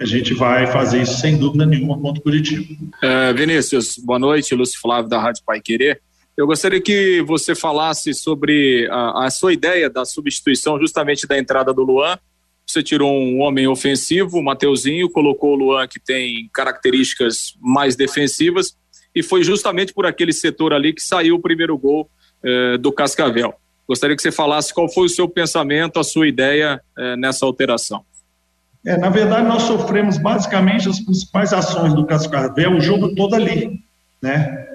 a gente vai fazer isso sem dúvida nenhuma contra o Curitiba. É, Vinícius, boa noite, Lúcio Flávio da Rádio Pai Querer. Eu gostaria que você falasse sobre a, a, sua ideia da substituição justamente da entrada do Luan. Você tirou um homem ofensivo, o Mateuzinho, colocou o Luan que tem características mais defensivas e foi justamente por aquele setor ali que saiu o primeiro gol eh, do Cascavel. Gostaria que você falasse qual foi o seu pensamento, a sua ideia eh, nessa alteração. É, na verdade, nós sofremos basicamente as principais ações do Cascavel o jogo todo ali, né?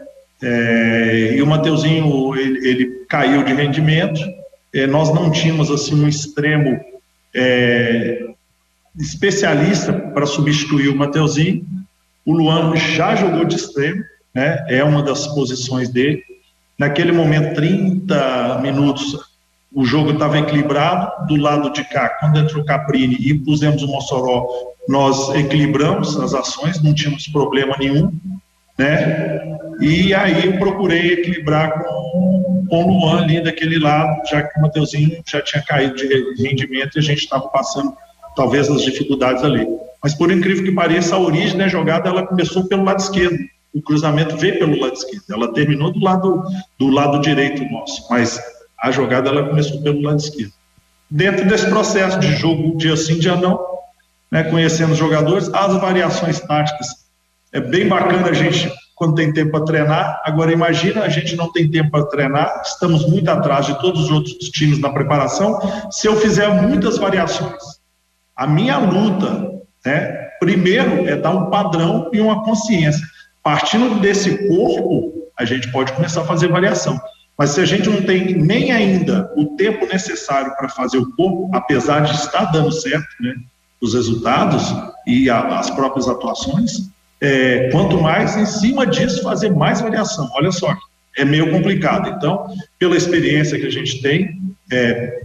É, e o Mateuzinho, ele, ele, caiu de rendimento, é, nós não tínhamos, assim, um extremo é, especialista para substituir o Mateuzinho, o Luan já jogou de extremo, né? É uma das posições dele. Naquele momento, 30 minutos, o jogo estava equilibrado. Do lado de cá, quando entrou o Caprini e pusemos o Mossoró, nós equilibramos as ações, não tínhamos problema nenhum, né? E aí procurei equilibrar com, com o Luan ali daquele lado, já que o Mateuzinho já tinha caído de rendimento e a gente estava passando talvez as dificuldades ali. Mas por incrível que pareça, a origem da jogada ela começou pelo lado esquerdo o cruzamento veio pelo lado esquerdo. Ela terminou do lado, do lado direito nosso, mas a jogada ela começou pelo lado esquerdo. Dentro desse processo de jogo, dia sim, dia não, né, conhecendo os jogadores, as variações táticas. É bem bacana a gente, quando tem tempo para treinar. Agora, imagina, a gente não tem tempo para treinar, estamos muito atrás de todos os outros times na preparação. Se eu fizer muitas variações, a minha luta, né, primeiro é dar um padrão e uma consciência. Partindo desse corpo, a gente pode começar a fazer variação. Mas se a gente não tem nem ainda o tempo necessário para fazer o corpo, apesar de estar dando certo, né, os resultados e a, as próprias atuações, é, quanto mais em cima disso fazer mais variação. Olha só, é meio complicado. Então, pela experiência que a gente tem, é,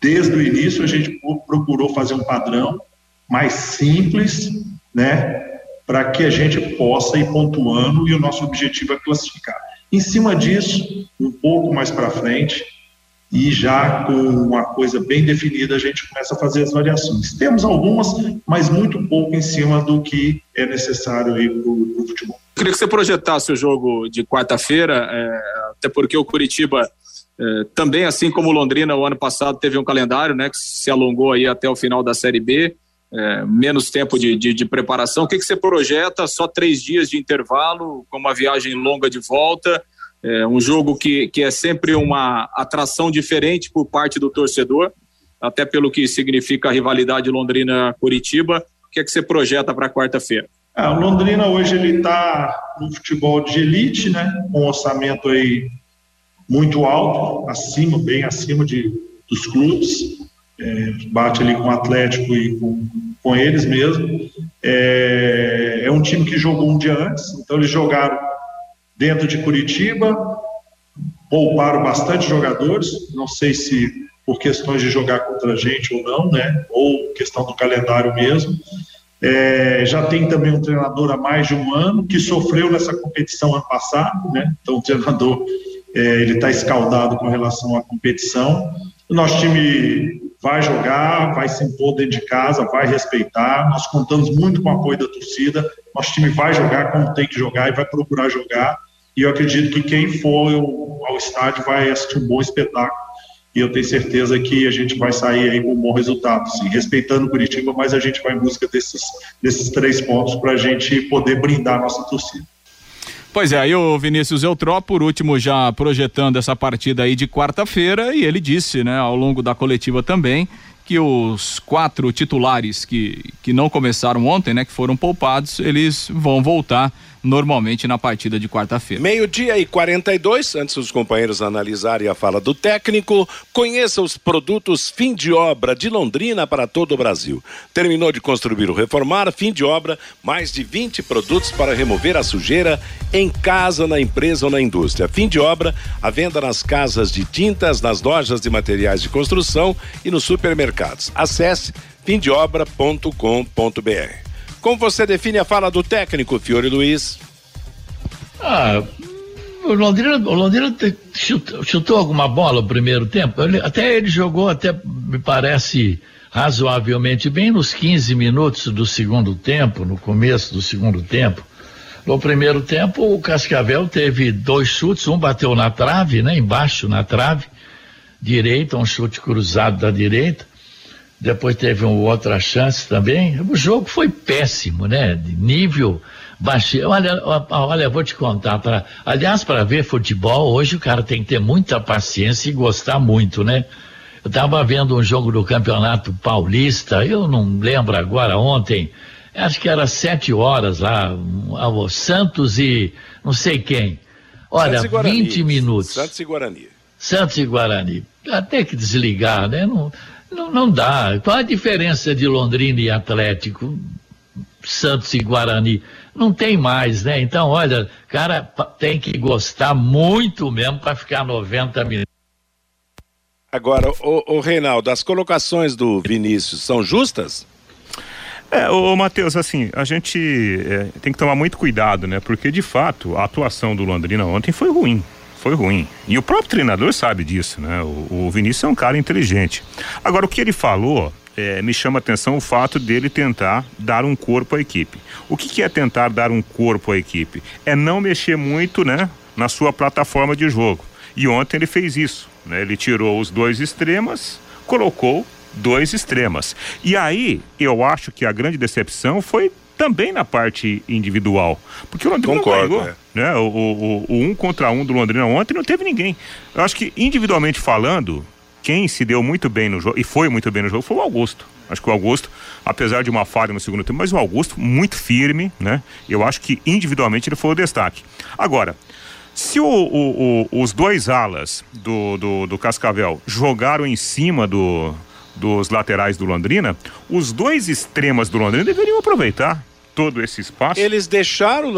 desde o início a gente procurou fazer um padrão mais simples, né, para que a gente possa ir pontuando e o nosso objetivo é classificar. Em cima disso, um pouco mais para frente, e já com uma coisa bem definida, a gente começa a fazer as variações. Temos algumas, mas muito pouco em cima do que é necessário aí para o futebol. Eu queria que você projetasse o jogo de quarta-feira, é, até porque o Curitiba é, também, assim como o Londrina, o ano passado teve um calendário né, que se alongou aí até o final da Série B é, menos tempo de, de, de, preparação. O que, que você projeta? Só três dias de intervalo, com uma viagem longa de volta, é, um jogo que, que é sempre uma atração diferente por parte do torcedor, até pelo que significa a rivalidade Londrina-Curitiba. O que, é que você projeta para quarta-feira? É, o Londrina hoje ele está no futebol de elite, né? Com um orçamento aí muito alto, acima, bem acima de, dos clubes é, bate ali com o Atlético e com, com eles mesmo. É, é, um time que jogou um dia antes, então eles jogaram dentro de Curitiba, pouparam bastante jogadores, não sei se por questões de jogar contra a gente ou não, né? Ou questão do calendário mesmo. É, já tem também um treinador há mais de um ano que sofreu nessa competição ano passado, né? Então o treinador é, ele está escaldado com relação à competição. O nosso time vai jogar, vai se impor dentro de casa, vai respeitar. Nós contamos muito com o apoio da torcida. Nosso time vai jogar como tem que jogar e vai procurar jogar. E eu acredito que quem for ao estádio vai assistir um bom espetáculo. E eu tenho certeza que a gente vai sair aí com um bom resultado, sim, respeitando o Curitiba, mas a gente vai em busca desses, desses três pontos para a gente poder brindar a nossa torcida. Pois é, aí o Vinícius Eutró, por último, já projetando essa partida aí de quarta-feira, e ele disse, né, ao longo da coletiva também, que os quatro titulares que, que não começaram ontem, né, que foram poupados, eles vão voltar normalmente na partida de quarta-feira. Meio-dia e 42, antes dos companheiros analisarem a fala do técnico, conheça os produtos fim de obra de Londrina para todo o Brasil. Terminou de construir ou reformar, fim de obra, mais de 20 produtos para remover a sujeira em casa, na empresa ou na indústria. Fim de obra, a venda nas casas de tintas, nas lojas de materiais de construção e nos supermercados. Acesse fimdeobra.com.br. Como você define a fala do técnico, Fiore Luiz? Ah, o Londrina, o Londrina chutou, chutou alguma bola no primeiro tempo. Ele, até ele jogou, até me parece razoavelmente bem nos 15 minutos do segundo tempo, no começo do segundo tempo. No primeiro tempo, o Cascavel teve dois chutes, um bateu na trave, né, embaixo na trave direita, um chute cruzado da direita. Depois teve uma outra chance também. O jogo foi péssimo, né? De nível baixo. Olha, olha, vou te contar. Pra, aliás, para ver futebol, hoje o cara tem que ter muita paciência e gostar muito, né? Eu estava vendo um jogo do Campeonato Paulista, eu não lembro agora, ontem, acho que era sete horas lá, o Santos e não sei quem. Olha, Santos 20 minutos. Santos e Guarani. Santos e Guarani. Até que desligar, né? Não, não, não dá. Qual a diferença de Londrina e Atlético? Santos e Guarani? Não tem mais, né? Então, olha, cara tem que gostar muito mesmo para ficar 90 minutos. Agora, o, o Reinaldo, as colocações do Vinícius são justas? É, ô, Matheus, assim, a gente é, tem que tomar muito cuidado, né? Porque, de fato, a atuação do Londrina ontem foi ruim foi ruim. E o próprio treinador sabe disso, né? O, o Vinícius é um cara inteligente. Agora, o que ele falou é, me chama atenção o fato dele tentar dar um corpo à equipe. O que, que, é tentar dar um corpo à equipe? É não mexer muito, né? Na sua plataforma de jogo. E ontem ele fez isso, né? Ele tirou os dois extremas, colocou dois extremas. E aí, eu acho que a grande decepção foi também na parte individual. Porque o Londrina Concordo, ganhou, é. né? O, o, o, um contra um do Londrina ontem não teve ninguém. Eu acho que individualmente falando, quem se deu muito bem no jogo, e foi muito bem no jogo, foi o Augusto. Acho que o Augusto, apesar de uma falha no segundo tempo, mas o Augusto muito firme, né? Eu acho que individualmente ele foi o destaque. Agora, se o, o, o, os dois alas do, do, do, Cascavel jogaram em cima do, dos laterais do Londrina, os dois extremas do Londrina deveriam aproveitar todo esse espaço. Eles deixaram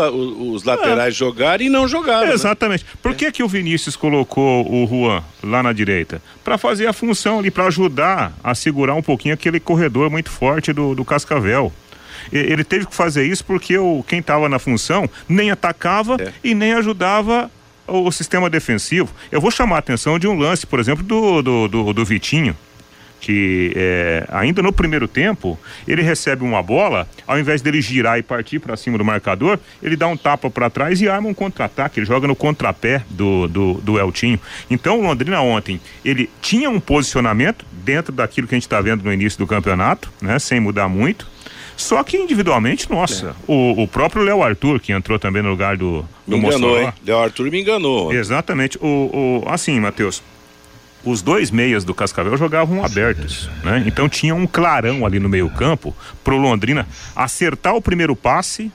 os laterais é. jogar e não jogaram. Né? Exatamente. Né? Por que, que o Vinícius colocou o Juan lá na direita? Para fazer a função ali, para ajudar a segurar um pouquinho aquele corredor muito forte do, do Cascavel. Ele teve que fazer isso porque o, quem estava na função nem atacava é. e nem ajudava o, o sistema defensivo. Eu vou chamar a atenção de um lance, por exemplo, do, do, do, do Vitinho que é, ainda no primeiro tempo ele recebe uma bola, ao invés dele girar e partir para cima do marcador, ele dá um tapa para trás e arma um contra-ataque. Ele joga no contrapé do, do, do Eltinho. Então o Londrina ontem ele tinha um posicionamento dentro daquilo que a gente está vendo no início do campeonato, né, sem mudar muito. Só que individualmente, nossa, é. o, o próprio Léo Arthur, que entrou também no lugar do, do me enganou, Mossoró. Léo Arthur me enganou. Exatamente. O, o, assim, Matheus, os dois meias do Cascavel jogavam abertos, né? Então tinha um clarão ali no meio campo pro Londrina acertar o primeiro passe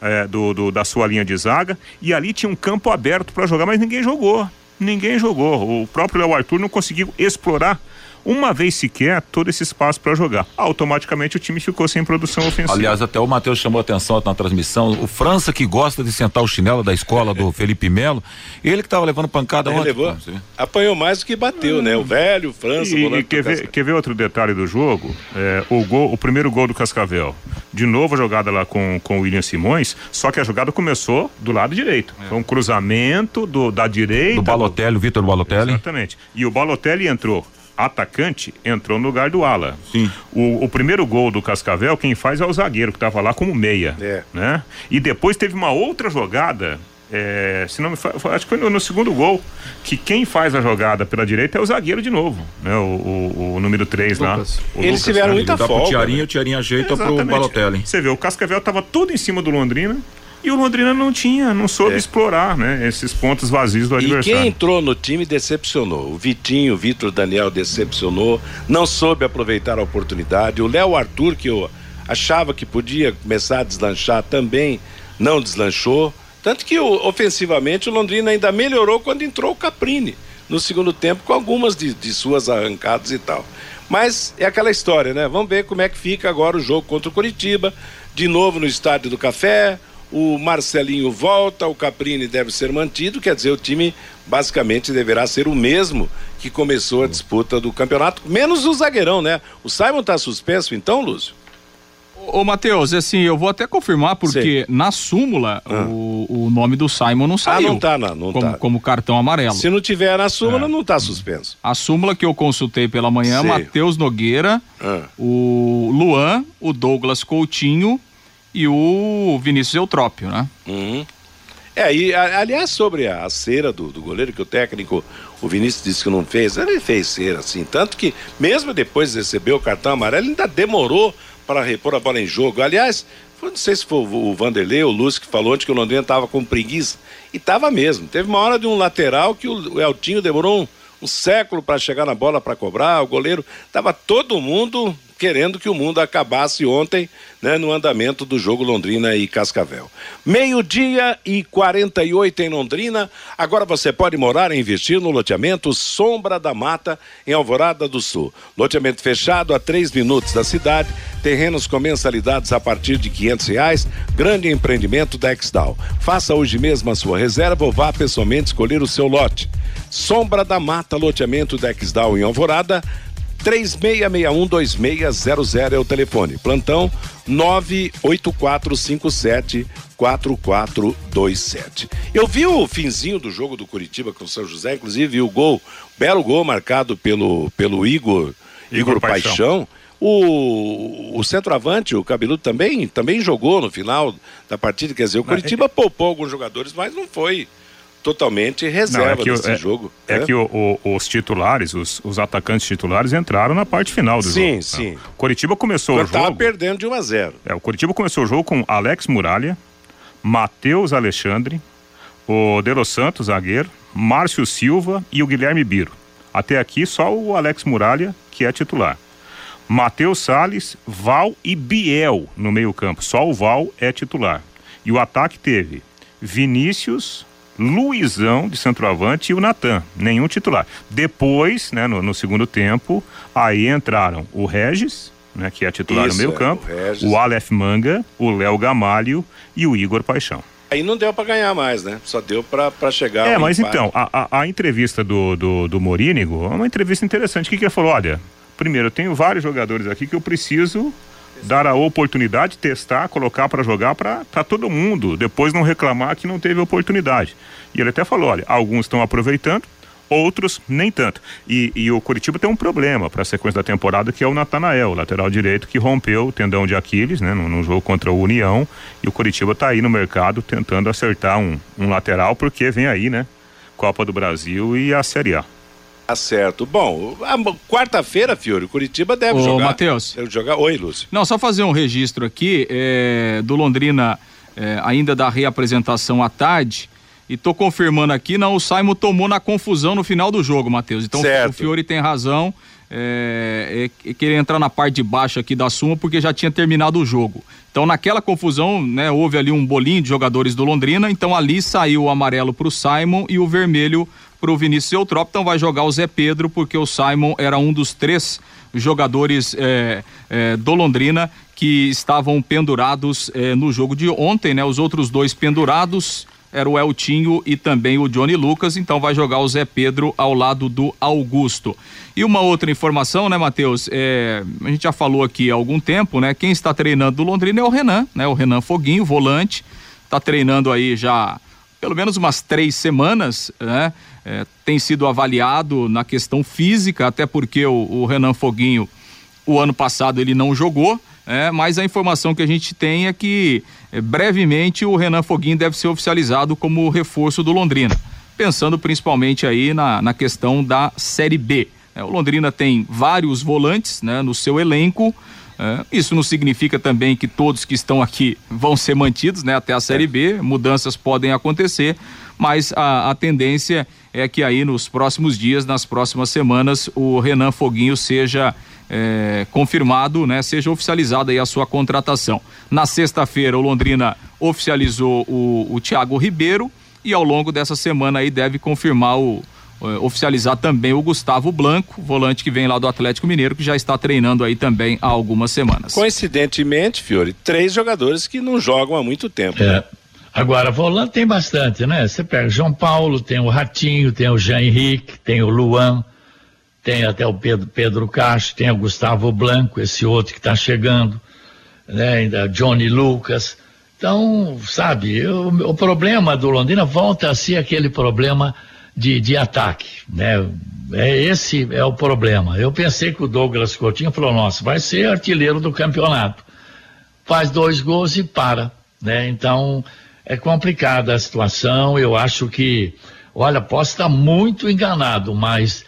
é, do, do, da sua linha de zaga e ali tinha um campo aberto para jogar, mas ninguém jogou, ninguém jogou. O próprio Léo Arthur não conseguiu explorar uma vez sequer todo esse espaço para jogar. Automaticamente o time ficou sem produção ofensiva. Aliás, até o Matheus chamou atenção na transmissão. O França que gosta de sentar o chinelo da escola do Felipe Melo, ele que estava levando pancada ontem. Levou, apanhou mais do que bateu, hum. né? O velho, França, e, e quer, ver, quer ver outro detalhe do jogo? É, o, gol, o primeiro gol do Cascavel. De novo a jogada lá com, com o William Simões, só que a jogada começou do lado direito. É. Foi um cruzamento do, da direita. Do Balotelli, o Vitor Balotelli. Exatamente. E o Balotelli entrou atacante entrou no lugar do ala. Sim. O, o primeiro gol do Cascavel, quem faz é o zagueiro, que estava lá como meia. É. Né? E depois teve uma outra jogada. É, se não me fa... acho que foi no, no, segundo gol que quem faz a jogada pela direita é o zagueiro de novo, né? O, o, o número 3 lá. Eles Lucas, tiveram né? muita folga. Dá pro Tiarinho, né? o Tiarinho ajeita Exatamente. pro Balotelli. Você vê, o Cascavel tava tudo em cima do Londrina e o Londrina não tinha, não soube é. explorar, né? Esses pontos vazios do adversário. E quem entrou no time decepcionou. O Vitinho, o Vitor Daniel decepcionou, não soube aproveitar a oportunidade. O Léo Arthur, que eu achava que podia começar a deslanchar, também não deslanchou. Tanto que ofensivamente o Londrina ainda melhorou quando entrou o Caprini no segundo tempo, com algumas de, de suas arrancadas e tal. Mas é aquela história, né? Vamos ver como é que fica agora o jogo contra o Curitiba. De novo no Estádio do Café o Marcelinho volta, o Caprini deve ser mantido, quer dizer, o time basicamente deverá ser o mesmo que começou a disputa do campeonato, menos o zagueirão, né? O Simon está suspenso então, Lúcio? Ô, Matheus, assim, eu vou até confirmar, porque na súmula ah. o, o nome do Simon não saiu. Ah, não tá, não, não como, tá. Como cartão amarelo. Se não tiver na súmula, é. não tá suspenso. A súmula que eu consultei pela manhã, Matheus Nogueira, ah. o Luan, o Douglas Coutinho e o Vinícius Eutrópio, né? Uhum. É, e aliás, sobre a cera do, do goleiro, que o técnico, o Vinícius disse que não fez, ele fez cera, assim. Tanto que, mesmo depois de receber o cartão amarelo, ainda demorou para repor a bola em jogo. Aliás, não sei se foi o Vanderlei ou o Lúcio que falou antes que o Londrina estava com preguiça. E estava mesmo. Teve uma hora de um lateral que o Eltinho demorou um, um século para chegar na bola para cobrar. O goleiro. Estava todo mundo querendo que o mundo acabasse ontem, né, no andamento do jogo Londrina e Cascavel. Meio-dia e 48 em Londrina. Agora você pode morar e investir no loteamento Sombra da Mata, em Alvorada do Sul. Loteamento fechado a três minutos da cidade, terrenos com mensalidades a partir de quinhentos reais, grande empreendimento da Exdal. Faça hoje mesmo a sua reserva ou vá pessoalmente escolher o seu lote. Sombra da Mata, loteamento da Exdal em Alvorada, 36612600 é o telefone. Plantão 98457 4427. Eu vi o finzinho do jogo do Curitiba com o São José, inclusive vi o gol, belo gol marcado pelo, pelo Igor, Igor, Igor Paixão. Paixão. O, o centroavante, o Cabeludo, também, também jogou no final da partida. Quer dizer, o Curitiba poupou alguns jogadores, mas não foi totalmente reserva Não, é desse é, jogo. É, é que o, o, os titulares, os, os, atacantes titulares entraram na parte final do sim, jogo. Sim, sim. O Coritiba começou o jogo. Estava perdendo de 1 a 0. É, o Coritiba começou o jogo com Alex Muralha, Matheus Alexandre, o De Los Santos, zagueiro, Márcio Silva e o Guilherme Biro. Até aqui só o Alex Muralha que é titular. Matheus Sales, Val e Biel no meio-campo. Só o Val é titular. E o ataque teve Vinícius, Luizão de centroavante e o Natan, nenhum titular. Depois, né, no, no, segundo tempo, aí entraram o Regis, né, que é titular Isso, no meio é, campo, o, o Aleph Manga, o Léo Gamalho e o Igor Paixão. Aí não deu para ganhar mais, né? Só deu para chegar. É, mas empate. então, a, a, a, entrevista do, do, do Morínigo é uma entrevista interessante. O que, que ele falou? Olha, primeiro, eu tenho vários jogadores aqui que eu preciso dar a oportunidade, testar, colocar para jogar para todo mundo, depois não reclamar que não teve oportunidade. E ele até falou: olha, alguns estão aproveitando, outros nem tanto. E, e o Curitiba tem um problema para a sequência da temporada, que é o Natanael, lateral direito, que rompeu o tendão de Aquiles, né, no, jogo contra o União. E o Curitiba está aí no mercado tentando acertar um, um lateral, porque vem aí, né? Copa do Brasil e a Série A. Tá certo. Bom, quarta-feira, Fiore, Curitiba deve Ô, jogar. Matheus. Deve jogar. Oi, Lúcio. Não, só fazer um registro aqui é, do Londrina, é, ainda da reapresentação à tarde. E tô confirmando aqui, não, o Simon tomou na confusão no final do jogo, Matheus. Então certo. o Fiore tem razão. É, é, querer entrar na parte de baixo aqui da suma porque já tinha terminado o jogo. Então naquela confusão, né, houve ali um bolinho de jogadores do Londrina, então ali saiu o amarelo para o Simon e o vermelho para o Vinícius Eutrópio, então vai jogar o Zé Pedro, porque o Simon era um dos três jogadores é, é, do Londrina que estavam pendurados é, no jogo de ontem, né? Os outros dois pendurados era o Eltinho e também o Johnny Lucas, então vai jogar o Zé Pedro ao lado do Augusto. E uma outra informação, né, Matheus? É, a gente já falou aqui há algum tempo, né? Quem está treinando do Londrina é o Renan, né? O Renan Foguinho, volante, está treinando aí já pelo menos umas três semanas, né? É, tem sido avaliado na questão física, até porque o, o Renan Foguinho, o ano passado, ele não jogou, é, mas a informação que a gente tem é que é, brevemente o Renan Foguinho deve ser oficializado como reforço do Londrina, pensando principalmente aí na, na questão da Série B. É, o Londrina tem vários volantes né, no seu elenco, é, isso não significa também que todos que estão aqui vão ser mantidos né, até a Série B, mudanças podem acontecer, mas a, a tendência é que aí nos próximos dias, nas próximas semanas, o Renan Foguinho seja é, confirmado, né, seja oficializada aí a sua contratação. Na sexta-feira, o Londrina oficializou o, o Thiago Ribeiro e ao longo dessa semana aí deve confirmar o, oficializar também o Gustavo Blanco, volante que vem lá do Atlético Mineiro, que já está treinando aí também há algumas semanas. Coincidentemente, Fiore, três jogadores que não jogam há muito tempo. É. Né? Agora, volante tem bastante, né? Você pega João Paulo, tem o Ratinho, tem o Jean Henrique, tem o Luan, tem até o Pedro, Pedro Castro, tem o Gustavo Blanco, esse outro que está chegando. né, ainda Johnny Lucas. Então, sabe, o, o problema do Londrina volta a ser aquele problema de, de ataque, né? É, esse é o problema. Eu pensei que o Douglas Coutinho falou, nossa, vai ser artilheiro do campeonato. Faz dois gols e para, né? Então, é complicada a situação, eu acho que, olha, posso estar muito enganado, mas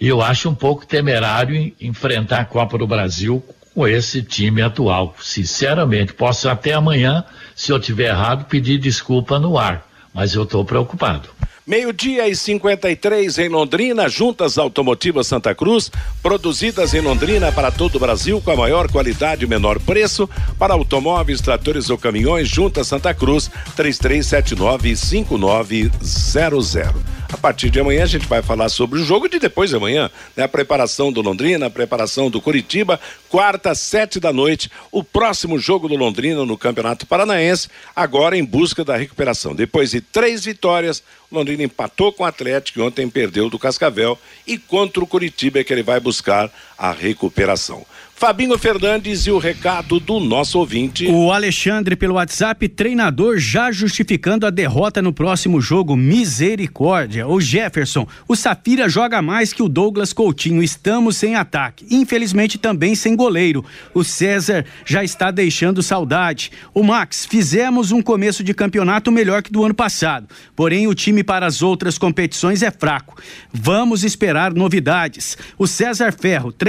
eu acho um pouco temerário enfrentar a Copa do Brasil com esse time atual. Sinceramente, posso até amanhã, se eu tiver errado, pedir desculpa no ar, mas eu estou preocupado. Meio-dia e 53 em Londrina, juntas automotivas Santa Cruz, produzidas em Londrina para todo o Brasil com a maior qualidade e menor preço. Para automóveis, tratores ou caminhões, juntas Santa Cruz, 3379-5900. A partir de amanhã a gente vai falar sobre o jogo de depois de amanhã, né? A preparação do Londrina, a preparação do Curitiba, quarta, sete da noite, o próximo jogo do Londrina no Campeonato Paranaense, agora em busca da recuperação. Depois de três vitórias, o Londrina empatou com o Atlético e ontem perdeu do Cascavel e contra o Curitiba é que ele vai buscar a recuperação. Fabinho Fernandes e o recado do nosso ouvinte. O Alexandre pelo WhatsApp, treinador já justificando a derrota no próximo jogo. Misericórdia. O Jefferson, o Safira joga mais que o Douglas Coutinho. Estamos sem ataque. Infelizmente também sem goleiro. O César já está deixando saudade. O Max, fizemos um começo de campeonato melhor que do ano passado. Porém, o time para as outras competições é fraco. Vamos esperar novidades. O César Ferro, treinador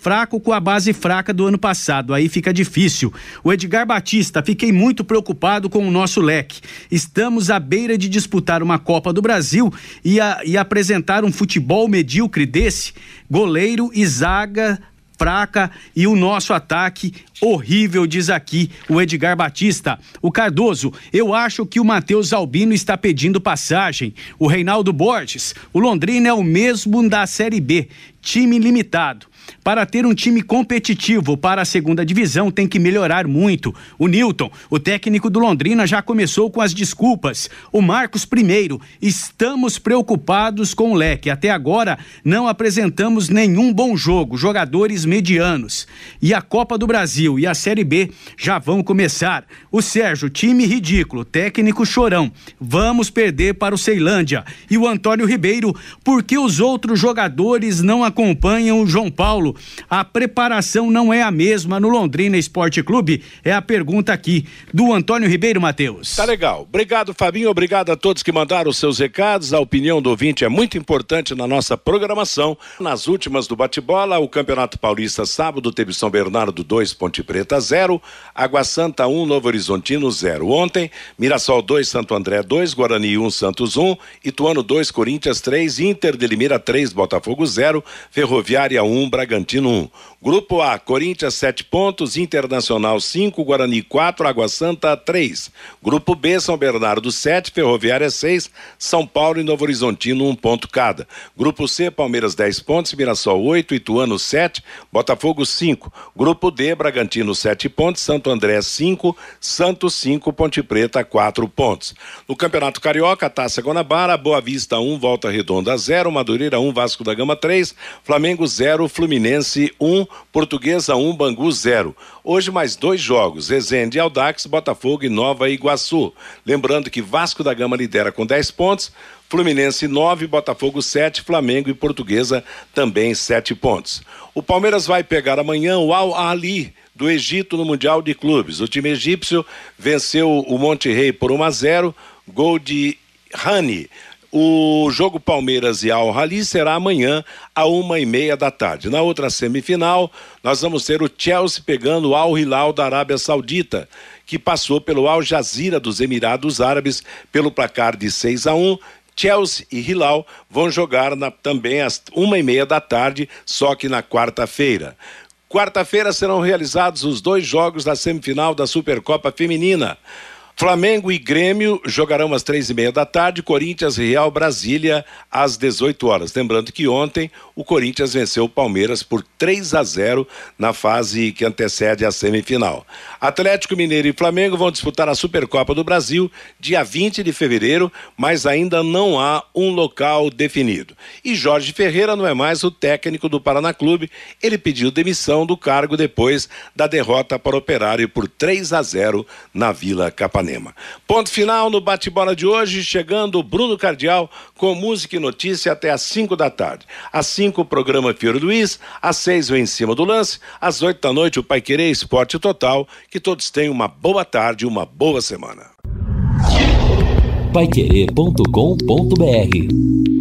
fraco com a base fraca do ano passado, aí fica difícil. O Edgar Batista, fiquei muito preocupado com o nosso leque. Estamos à beira de disputar uma Copa do Brasil e, a, e apresentar um futebol medíocre desse. Goleiro e zaga fraca e o nosso ataque horrível, diz aqui o Edgar Batista. O Cardoso, eu acho que o Matheus Albino está pedindo passagem. O Reinaldo Borges, o Londrina é o mesmo da Série B, time limitado. Para ter um time competitivo para a segunda divisão, tem que melhorar muito. O Newton, o técnico do Londrina, já começou com as desculpas. O Marcos, primeiro, estamos preocupados com o leque. Até agora, não apresentamos nenhum bom jogo, jogadores medianos. E a Copa do Brasil e a Série B já vão começar. O Sérgio, time ridículo, técnico chorão. Vamos perder para o Ceilândia. E o Antônio Ribeiro, porque os outros jogadores não acompanham o João Paulo? A preparação não é a mesma no Londrina Esporte Clube? É a pergunta aqui do Antônio Ribeiro Matheus. Tá legal. Obrigado, Fabinho. Obrigado a todos que mandaram os seus recados. A opinião do ouvinte é muito importante na nossa programação. Nas últimas do bate-bola, o Campeonato Paulista sábado teve São Bernardo 2, Ponte Preta 0, Água Santa 1, um, Novo Horizontino 0. Ontem, Mirassol 2, Santo André 2, Guarani 1, um, Santos 1, um, Ituano 2, Corinthians 3, Inter de Limeira 3, Botafogo 0, Ferroviária 1, Bragantino 1. Grupo A, Corinthians 7 pontos, Internacional 5, Guarani 4, Água Santa 3. Grupo B, São Bernardo 7, Ferroviária 6, São Paulo e Novo Horizontino 1 um ponto cada. Grupo C, Palmeiras 10 pontos, Mirassol 8, Ituano 7, Botafogo 5. Grupo D, Bragantino 7 pontos, Santo André 5, Santos 5, Ponte Preta 4 pontos. No Campeonato Carioca, Taça Guanabara, Boa Vista 1, Volta Redonda 0, Madureira 1, Vasco da Gama 3, Flamengo 0, Fluminense 1, Portuguesa 1, Bangu 0. Hoje mais dois jogos, Resende Aldax, Botafogo e Nova Iguaçu. Lembrando que Vasco da Gama lidera com 10 pontos, Fluminense 9, Botafogo 7, Flamengo e Portuguesa também 7 pontos. O Palmeiras vai pegar amanhã o Al Ali do Egito no Mundial de Clubes. O time egípcio venceu o Monte Rei por 1 a 0, gol de Rani. O jogo Palmeiras e Al Rali será amanhã, a uma e meia da tarde. Na outra semifinal, nós vamos ter o Chelsea pegando o Al Hilal da Arábia Saudita, que passou pelo Al Jazeera dos Emirados Árabes pelo placar de 6 a 1. Chelsea e Hilal vão jogar na, também às uma e meia da tarde, só que na quarta-feira. Quarta-feira serão realizados os dois jogos da semifinal da Supercopa Feminina. Flamengo e Grêmio jogarão às três e meia da tarde, Corinthians Real Brasília às 18 horas. Lembrando que ontem o Corinthians venceu o Palmeiras por 3 a 0 na fase que antecede a semifinal. Atlético Mineiro e Flamengo vão disputar a Supercopa do Brasil dia 20 de fevereiro, mas ainda não há um local definido. E Jorge Ferreira não é mais o técnico do Paraná Clube, ele pediu demissão do cargo depois da derrota para o Operário por 3 a 0 na Vila Capanema. Ipanema. Ponto final no bate-bola de hoje, chegando Bruno Cardial com música e notícia até às 5 da tarde. Às 5, o programa Fiore Luiz, às 6, o Em Cima do Lance, às 8 da noite, o Pai Querer Esporte Total. Que todos tenham uma boa tarde e uma boa semana. Paiquerê.com.br